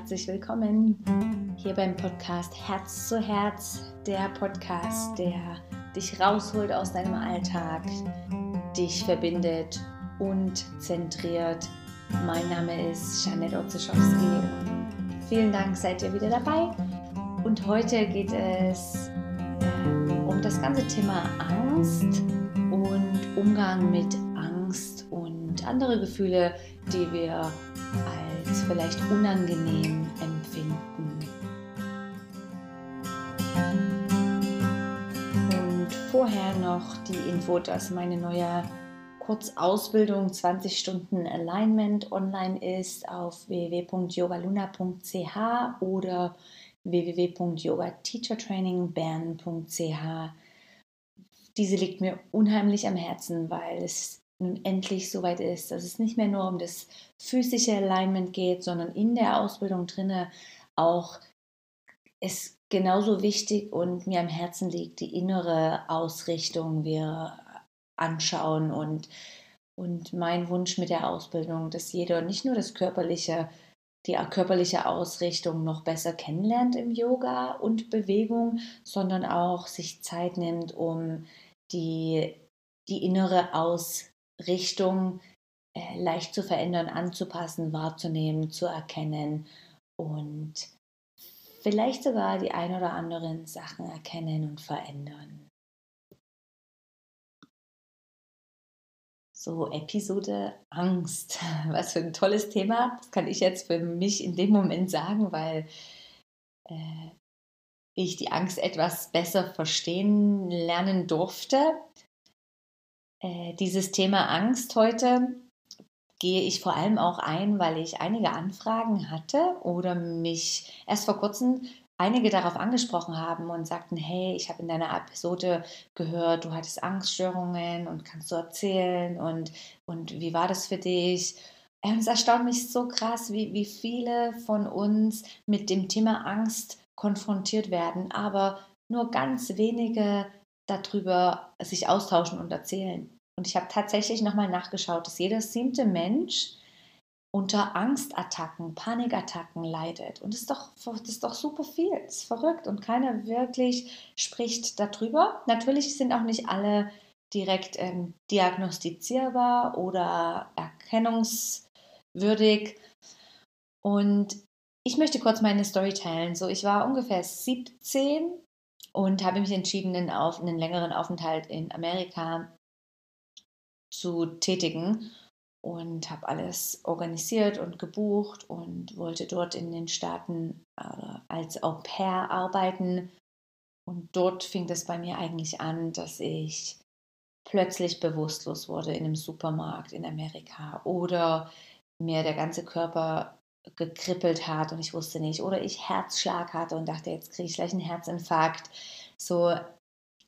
herzlich willkommen hier beim Podcast Herz zu Herz, der Podcast, der dich rausholt aus deinem Alltag, dich verbindet und zentriert. Mein Name ist Janette Otzeschowski und vielen Dank, seid ihr wieder dabei. Und heute geht es äh, um das ganze Thema Angst und Umgang mit Angst und andere Gefühle, die wir vielleicht unangenehm empfinden. Und vorher noch die Info, dass meine neue Kurzausbildung 20 Stunden Alignment online ist auf www.yogaluna.ch oder www.yogateachertrainingbern.ch. Diese liegt mir unheimlich am Herzen, weil es nun endlich soweit ist, dass es nicht mehr nur um das physische Alignment geht, sondern in der Ausbildung drinne auch es genauso wichtig und mir am Herzen liegt, die innere Ausrichtung wir anschauen und, und mein Wunsch mit der Ausbildung, dass jeder nicht nur das körperliche, die körperliche Ausrichtung noch besser kennenlernt im Yoga und Bewegung, sondern auch sich Zeit nimmt, um die, die innere Ausrichtung Richtung äh, leicht zu verändern, anzupassen, wahrzunehmen, zu erkennen und vielleicht sogar die ein oder anderen Sachen erkennen und verändern. So, Episode Angst. Was für ein tolles Thema. Das kann ich jetzt für mich in dem Moment sagen, weil äh, ich die Angst etwas besser verstehen lernen durfte. Äh, dieses Thema Angst heute gehe ich vor allem auch ein, weil ich einige Anfragen hatte oder mich erst vor kurzem einige darauf angesprochen haben und sagten, hey, ich habe in deiner Episode gehört, du hattest Angststörungen und kannst du erzählen und, und wie war das für dich? Es erstaunt mich so krass, wie, wie viele von uns mit dem Thema Angst konfrontiert werden, aber nur ganz wenige darüber sich austauschen und erzählen. Und ich habe tatsächlich nochmal nachgeschaut, dass jeder siebte Mensch unter Angstattacken, Panikattacken leidet. Und das ist doch, das ist doch super viel, das ist verrückt. Und keiner wirklich spricht darüber. Natürlich sind auch nicht alle direkt ähm, diagnostizierbar oder erkennungswürdig. Und ich möchte kurz meine Story teilen. So, ich war ungefähr 17 und habe mich entschieden, einen, auf, einen längeren Aufenthalt in Amerika zu tätigen und habe alles organisiert und gebucht und wollte dort in den Staaten äh, als Au pair arbeiten. Und dort fing es bei mir eigentlich an, dass ich plötzlich bewusstlos wurde in einem Supermarkt in Amerika oder mir der ganze Körper gekribbelt hat und ich wusste nicht oder ich Herzschlag hatte und dachte, jetzt kriege ich gleich einen Herzinfarkt. So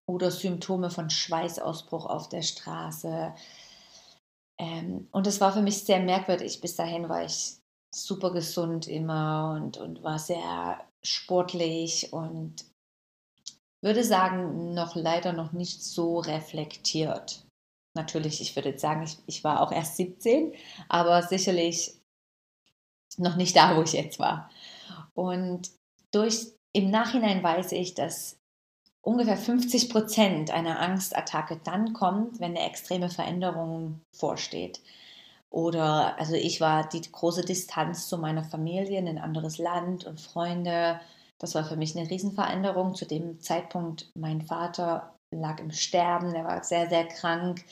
oder Symptome von Schweißausbruch auf der Straße. Ähm, und es war für mich sehr merkwürdig. Bis dahin war ich super gesund immer und, und war sehr sportlich und würde sagen, noch leider noch nicht so reflektiert. Natürlich, ich würde jetzt sagen, ich, ich war auch erst 17, aber sicherlich noch nicht da, wo ich jetzt war. Und durch, im Nachhinein weiß ich, dass ungefähr 50 Prozent einer Angstattacke dann kommt, wenn eine extreme Veränderung vorsteht. Oder, also ich war die große Distanz zu meiner Familie in ein anderes Land und Freunde. Das war für mich eine Riesenveränderung. Zu dem Zeitpunkt, mein Vater lag im Sterben, er war sehr, sehr krank.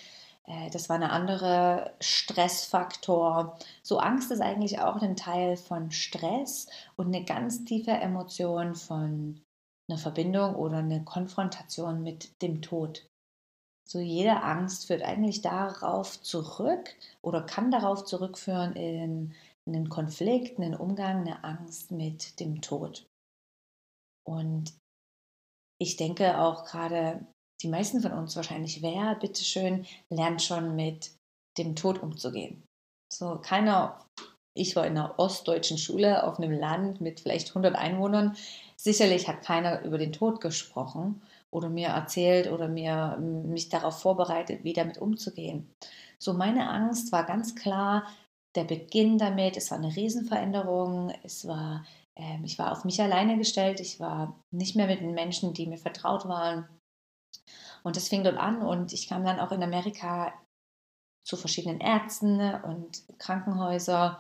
Äh, das war ein anderer Stressfaktor. So Angst ist eigentlich auch ein Teil von Stress und eine ganz tiefe Emotion von eine Verbindung oder eine Konfrontation mit dem Tod. So jede Angst führt eigentlich darauf zurück oder kann darauf zurückführen in einen Konflikt, einen Umgang, eine Angst mit dem Tod. Und ich denke auch gerade, die meisten von uns wahrscheinlich, wer, bitteschön, lernt schon mit dem Tod umzugehen. So keiner, ich war in einer ostdeutschen Schule auf einem Land mit vielleicht 100 Einwohnern, Sicherlich hat keiner über den Tod gesprochen oder mir erzählt oder mir mich darauf vorbereitet, wie damit umzugehen. So meine Angst war ganz klar, der Beginn damit, es war eine Riesenveränderung, es war, ähm, ich war auf mich alleine gestellt, ich war nicht mehr mit den Menschen, die mir vertraut waren. Und das fing dort an und ich kam dann auch in Amerika zu verschiedenen Ärzten und Krankenhäusern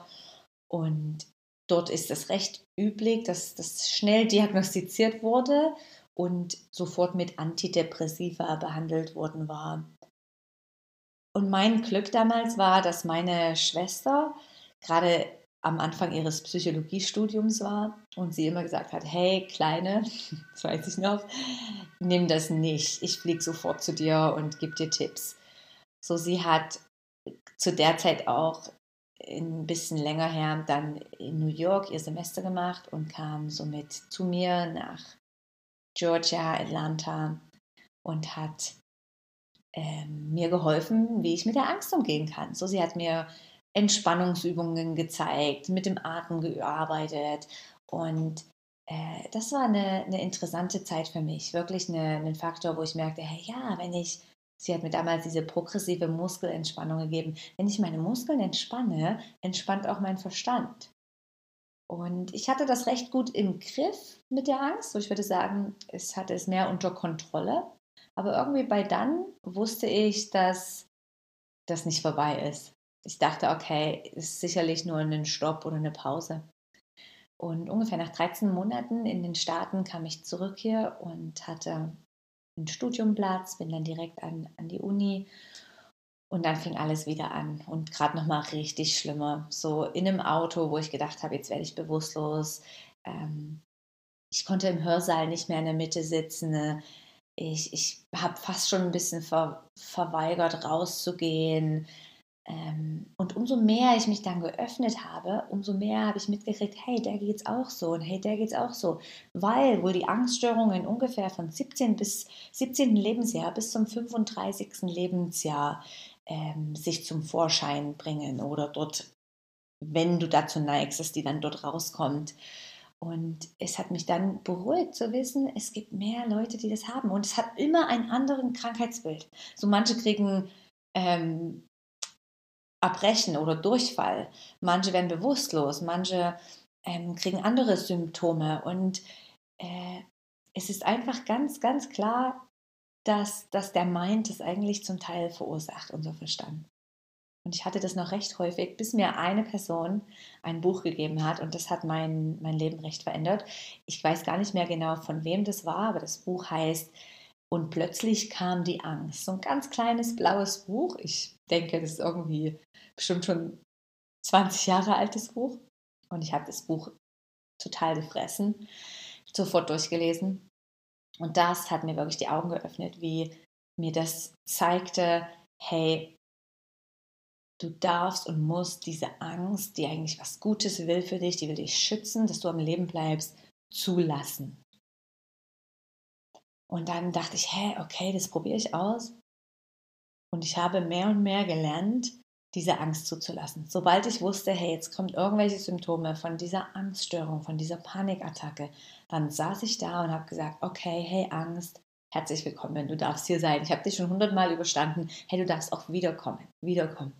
und dort ist es recht üblich, dass das schnell diagnostiziert wurde und sofort mit Antidepressiva behandelt worden war. Und mein Glück damals war, dass meine Schwester gerade am Anfang ihres Psychologiestudiums war und sie immer gesagt hat, hey Kleine, das weiß ich noch, nimm das nicht, ich fliege sofort zu dir und gebe dir Tipps. So, sie hat zu der Zeit auch ein bisschen länger her dann in New York ihr Semester gemacht und kam somit zu mir nach Georgia, Atlanta und hat ähm, mir geholfen, wie ich mit der Angst umgehen kann. So, sie hat mir Entspannungsübungen gezeigt, mit dem Atem gearbeitet und äh, das war eine, eine, interessante Zeit für mich. Wirklich ein Faktor, wo ich merkte, hey, ja, wenn ich, sie hat mir damals diese progressive Muskelentspannung gegeben, wenn ich meine Muskeln entspanne, entspannt auch mein Verstand. Und ich hatte das recht gut im Griff mit der Angst. So, ich würde sagen, es hatte es mehr unter Kontrolle. Aber irgendwie bei dann wusste ich, dass das nicht vorbei ist. Ich dachte, okay, ist sicherlich nur ein Stopp oder eine Pause. Und ungefähr nach 13 Monaten in den Staaten kam ich zurück hier und hatte einen Studiumplatz, bin dann direkt an, an die Uni und dann fing alles wieder an und gerade nochmal richtig schlimmer. So in einem Auto, wo ich gedacht habe, jetzt werde ich bewusstlos. Ähm, ich konnte im Hörsaal nicht mehr in der Mitte sitzen ich, ich habe fast schon ein bisschen ver, verweigert, rauszugehen. Ähm, und umso mehr ich mich dann geöffnet habe, umso mehr habe ich mitgekriegt, hey, der geht's auch so und hey, der geht's auch so. Weil wohl die Angststörungen ungefähr von 17 bis 17. Lebensjahr bis zum 35. Lebensjahr ähm, sich zum Vorschein bringen oder dort, wenn du dazu neigst, dass die dann dort rauskommt. Und es hat mich dann beruhigt zu wissen, es gibt mehr Leute, die das haben. Und es hat immer einen anderen Krankheitsbild. So manche kriegen ähm, Abbrechen oder Durchfall, manche werden bewusstlos, manche ähm, kriegen andere Symptome. Und äh, es ist einfach ganz, ganz klar, dass, dass der Mind das eigentlich zum Teil verursacht, unser Verstand. Und ich hatte das noch recht häufig, bis mir eine Person ein Buch gegeben hat und das hat mein, mein Leben recht verändert. Ich weiß gar nicht mehr genau, von wem das war, aber das Buch heißt Und plötzlich kam die Angst. So ein ganz kleines blaues Buch. Ich denke, das ist irgendwie bestimmt schon 20 Jahre altes Buch. Und ich habe das Buch total gefressen, sofort durchgelesen. Und das hat mir wirklich die Augen geöffnet, wie mir das zeigte, hey, Du darfst und musst diese Angst, die eigentlich was Gutes will für dich, die will dich schützen, dass du am Leben bleibst, zulassen. Und dann dachte ich, hä, okay, das probiere ich aus. Und ich habe mehr und mehr gelernt, diese Angst zuzulassen. Sobald ich wusste, hey, jetzt kommt irgendwelche Symptome von dieser Angststörung, von dieser Panikattacke, dann saß ich da und habe gesagt, okay, hey Angst, herzlich willkommen, du darfst hier sein. Ich habe dich schon hundertmal überstanden. Hey, du darfst auch wiederkommen, wiederkommen.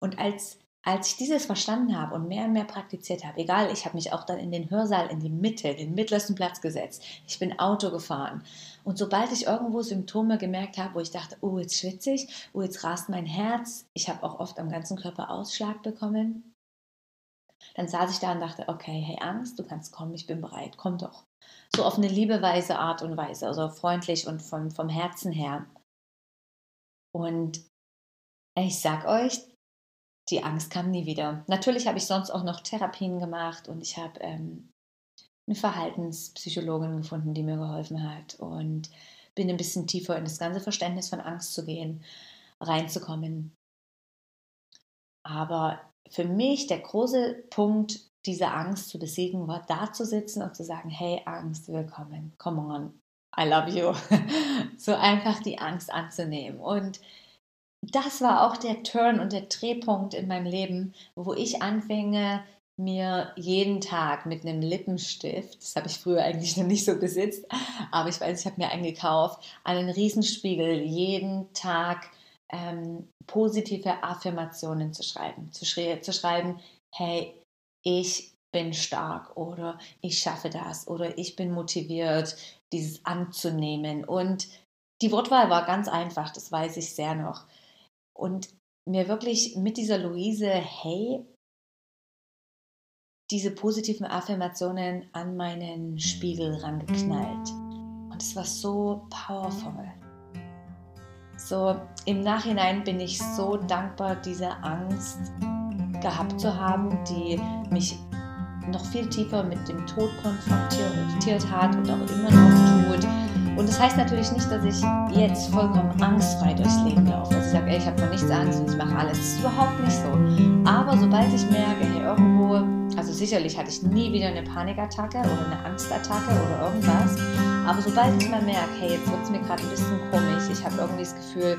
Und als, als ich dieses verstanden habe und mehr und mehr praktiziert habe, egal, ich habe mich auch dann in den Hörsaal, in die Mitte, den mittlersten Platz gesetzt, ich bin Auto gefahren. Und sobald ich irgendwo Symptome gemerkt habe, wo ich dachte, oh, jetzt schwitze ich, oh, jetzt rast mein Herz, ich habe auch oft am ganzen Körper Ausschlag bekommen, dann saß ich da und dachte, okay, hey Angst, du kannst kommen, ich bin bereit, komm doch. So auf eine liebeweise Art und Weise, also freundlich und vom, vom Herzen her. Und ich sag euch, die Angst kam nie wieder. Natürlich habe ich sonst auch noch Therapien gemacht und ich habe ähm, eine Verhaltenspsychologin gefunden, die mir geholfen hat und bin ein bisschen tiefer in das ganze Verständnis von Angst zu gehen, reinzukommen. Aber für mich der große Punkt, diese Angst zu besiegen, war da zu sitzen und zu sagen, hey Angst, willkommen, come on, I love you. so einfach die Angst anzunehmen und das war auch der Turn und der Drehpunkt in meinem Leben, wo ich anfing, mir jeden Tag mit einem Lippenstift, das habe ich früher eigentlich noch nicht so besitzt, aber ich weiß, ich habe mir einen gekauft, einen Riesenspiegel jeden Tag ähm, positive Affirmationen zu schreiben. Zu, schrei zu schreiben, hey, ich bin stark oder ich schaffe das oder ich bin motiviert, dieses anzunehmen. Und die Wortwahl war ganz einfach, das weiß ich sehr noch. Und mir wirklich mit dieser Luise, hey, diese positiven Affirmationen an meinen Spiegel rangeknallt. Und es war so powerful. So im Nachhinein bin ich so dankbar, diese Angst gehabt zu haben, die mich noch viel tiefer mit dem Tod konfrontiert hat und auch immer noch tut. Und das heißt natürlich nicht, dass ich jetzt vollkommen angstfrei durchs Leben laufe. Dass ich sage, ey, ich habe vor nichts Angst und ich mache alles. Das ist überhaupt nicht so. Aber sobald ich merke, hey, irgendwo, also sicherlich hatte ich nie wieder eine Panikattacke oder eine Angstattacke oder irgendwas. Aber sobald ich mal merke, hey, jetzt wird es mir gerade ein bisschen komisch, ich habe irgendwie das Gefühl,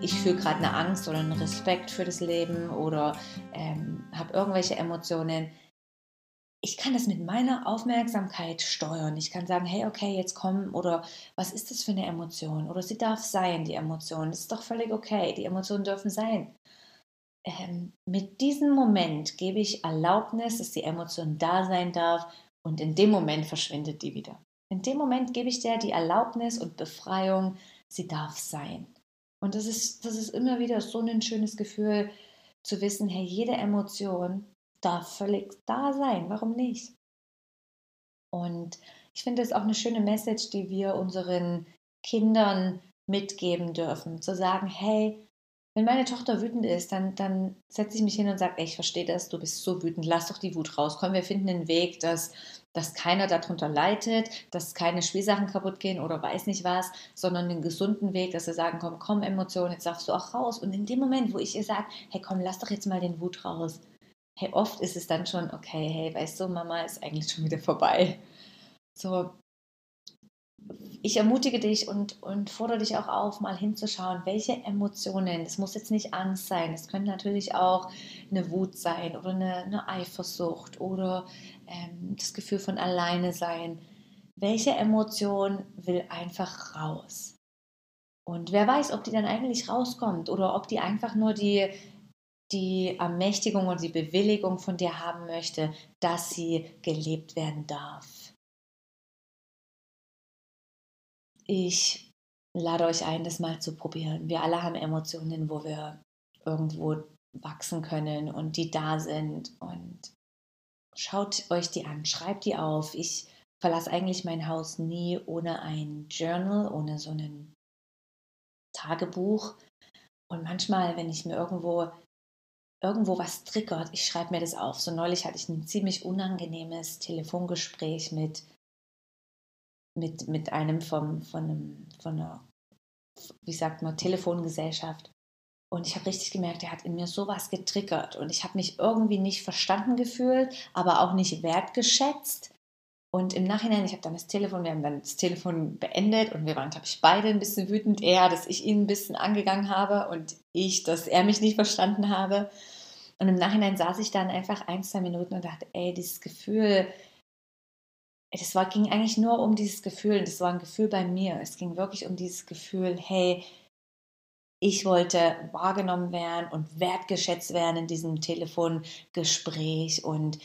ich fühle gerade eine Angst oder einen Respekt für das Leben oder ähm, habe irgendwelche Emotionen, ich kann das mit meiner Aufmerksamkeit steuern. Ich kann sagen, hey, okay, jetzt komm, oder was ist das für eine Emotion? Oder sie darf sein, die Emotion. Das ist doch völlig okay. Die Emotionen dürfen sein. Ähm, mit diesem Moment gebe ich Erlaubnis, dass die Emotion da sein darf und in dem Moment verschwindet die wieder. In dem Moment gebe ich der die Erlaubnis und Befreiung, sie darf sein. Und das ist, das ist immer wieder so ein schönes Gefühl zu wissen, hey, jede Emotion darf völlig da sein. Warum nicht? Und ich finde es auch eine schöne Message, die wir unseren Kindern mitgeben dürfen. Zu sagen, hey, wenn meine Tochter wütend ist, dann, dann setze ich mich hin und sage, ich verstehe das, du bist so wütend, lass doch die Wut raus. Komm, wir finden einen Weg, dass, dass keiner darunter leidet, dass keine Spielsachen kaputt gehen oder weiß nicht was, sondern einen gesunden Weg, dass wir sagen, komm, komm, Emotionen, jetzt darfst du auch raus. Und in dem Moment, wo ich ihr sage, hey, komm, lass doch jetzt mal den Wut raus, hey, oft ist es dann schon, okay, hey, weißt du, Mama ist eigentlich schon wieder vorbei. So, ich ermutige dich und, und fordere dich auch auf, mal hinzuschauen, welche Emotionen, das muss jetzt nicht Angst sein, das können natürlich auch eine Wut sein oder eine, eine Eifersucht oder ähm, das Gefühl von alleine sein. Welche Emotion will einfach raus? Und wer weiß, ob die dann eigentlich rauskommt oder ob die einfach nur die die Ermächtigung und die Bewilligung von dir haben möchte, dass sie gelebt werden darf. Ich lade euch ein, das mal zu probieren. Wir alle haben Emotionen, wo wir irgendwo wachsen können und die da sind. Und schaut euch die an, schreibt die auf. Ich verlasse eigentlich mein Haus nie ohne ein Journal, ohne so ein Tagebuch. Und manchmal, wenn ich mir irgendwo irgendwo was triggert, ich schreibe mir das auf. So neulich hatte ich ein ziemlich unangenehmes Telefongespräch mit, mit, mit einem vom, von, einem, von einer, wie sagt man, Telefongesellschaft. Und ich habe richtig gemerkt, er hat in mir sowas getriggert. Und ich habe mich irgendwie nicht verstanden gefühlt, aber auch nicht wertgeschätzt. Und im Nachhinein, ich habe dann das Telefon, wir haben dann das Telefon beendet und wir waren, glaube ich, beide ein bisschen wütend. Er, dass ich ihn ein bisschen angegangen habe und ich, dass er mich nicht verstanden habe. Und im Nachhinein saß ich dann einfach ein, zwei Minuten und dachte, ey, dieses Gefühl, das ging eigentlich nur um dieses Gefühl. Das war ein Gefühl bei mir. Es ging wirklich um dieses Gefühl, hey, ich wollte wahrgenommen werden und wertgeschätzt werden in diesem Telefongespräch und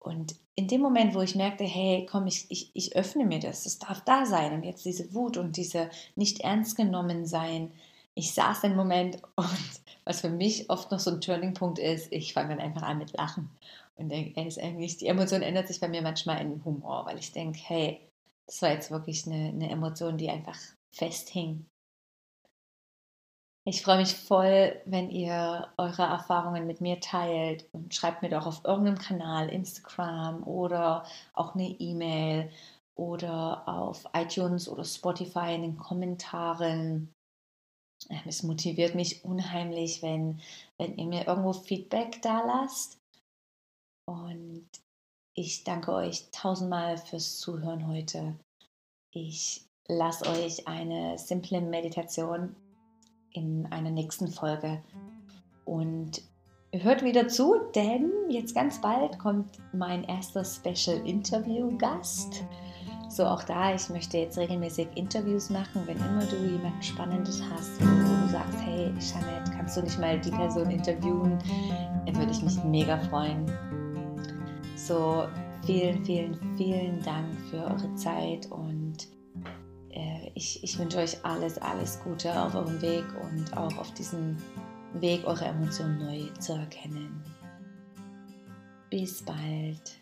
und in dem Moment, wo ich merkte, hey, komm, ich, ich, ich öffne mir das, das darf da sein. Und jetzt diese Wut und diese nicht ernst genommen sein, ich saß einen Moment und was für mich oft noch so ein Turningpunkt ist, ich fange dann einfach an mit Lachen. Und denke, ist eigentlich, die Emotion ändert sich bei mir manchmal in Humor, weil ich denke, hey, das war jetzt wirklich eine, eine Emotion, die einfach festhing ich freue mich voll, wenn ihr eure Erfahrungen mit mir teilt und schreibt mir doch auf irgendeinem Kanal, Instagram oder auch eine E-Mail oder auf iTunes oder Spotify in den Kommentaren. Es motiviert mich unheimlich, wenn, wenn ihr mir irgendwo Feedback da lasst. Und ich danke euch tausendmal fürs Zuhören heute. Ich lasse euch eine simple Meditation in einer nächsten Folge. Und hört wieder zu, denn jetzt ganz bald kommt mein erster Special Interview Gast. So auch da, ich möchte jetzt regelmäßig Interviews machen, wenn immer du jemanden Spannendes hast, wo du sagst, hey Jeanette, kannst du nicht mal die Person interviewen, dann würde ich mich mega freuen. So, vielen, vielen, vielen Dank für eure Zeit und ich, ich wünsche euch alles, alles Gute auf eurem Weg und auch auf diesem Weg, eure Emotionen neu zu erkennen. Bis bald.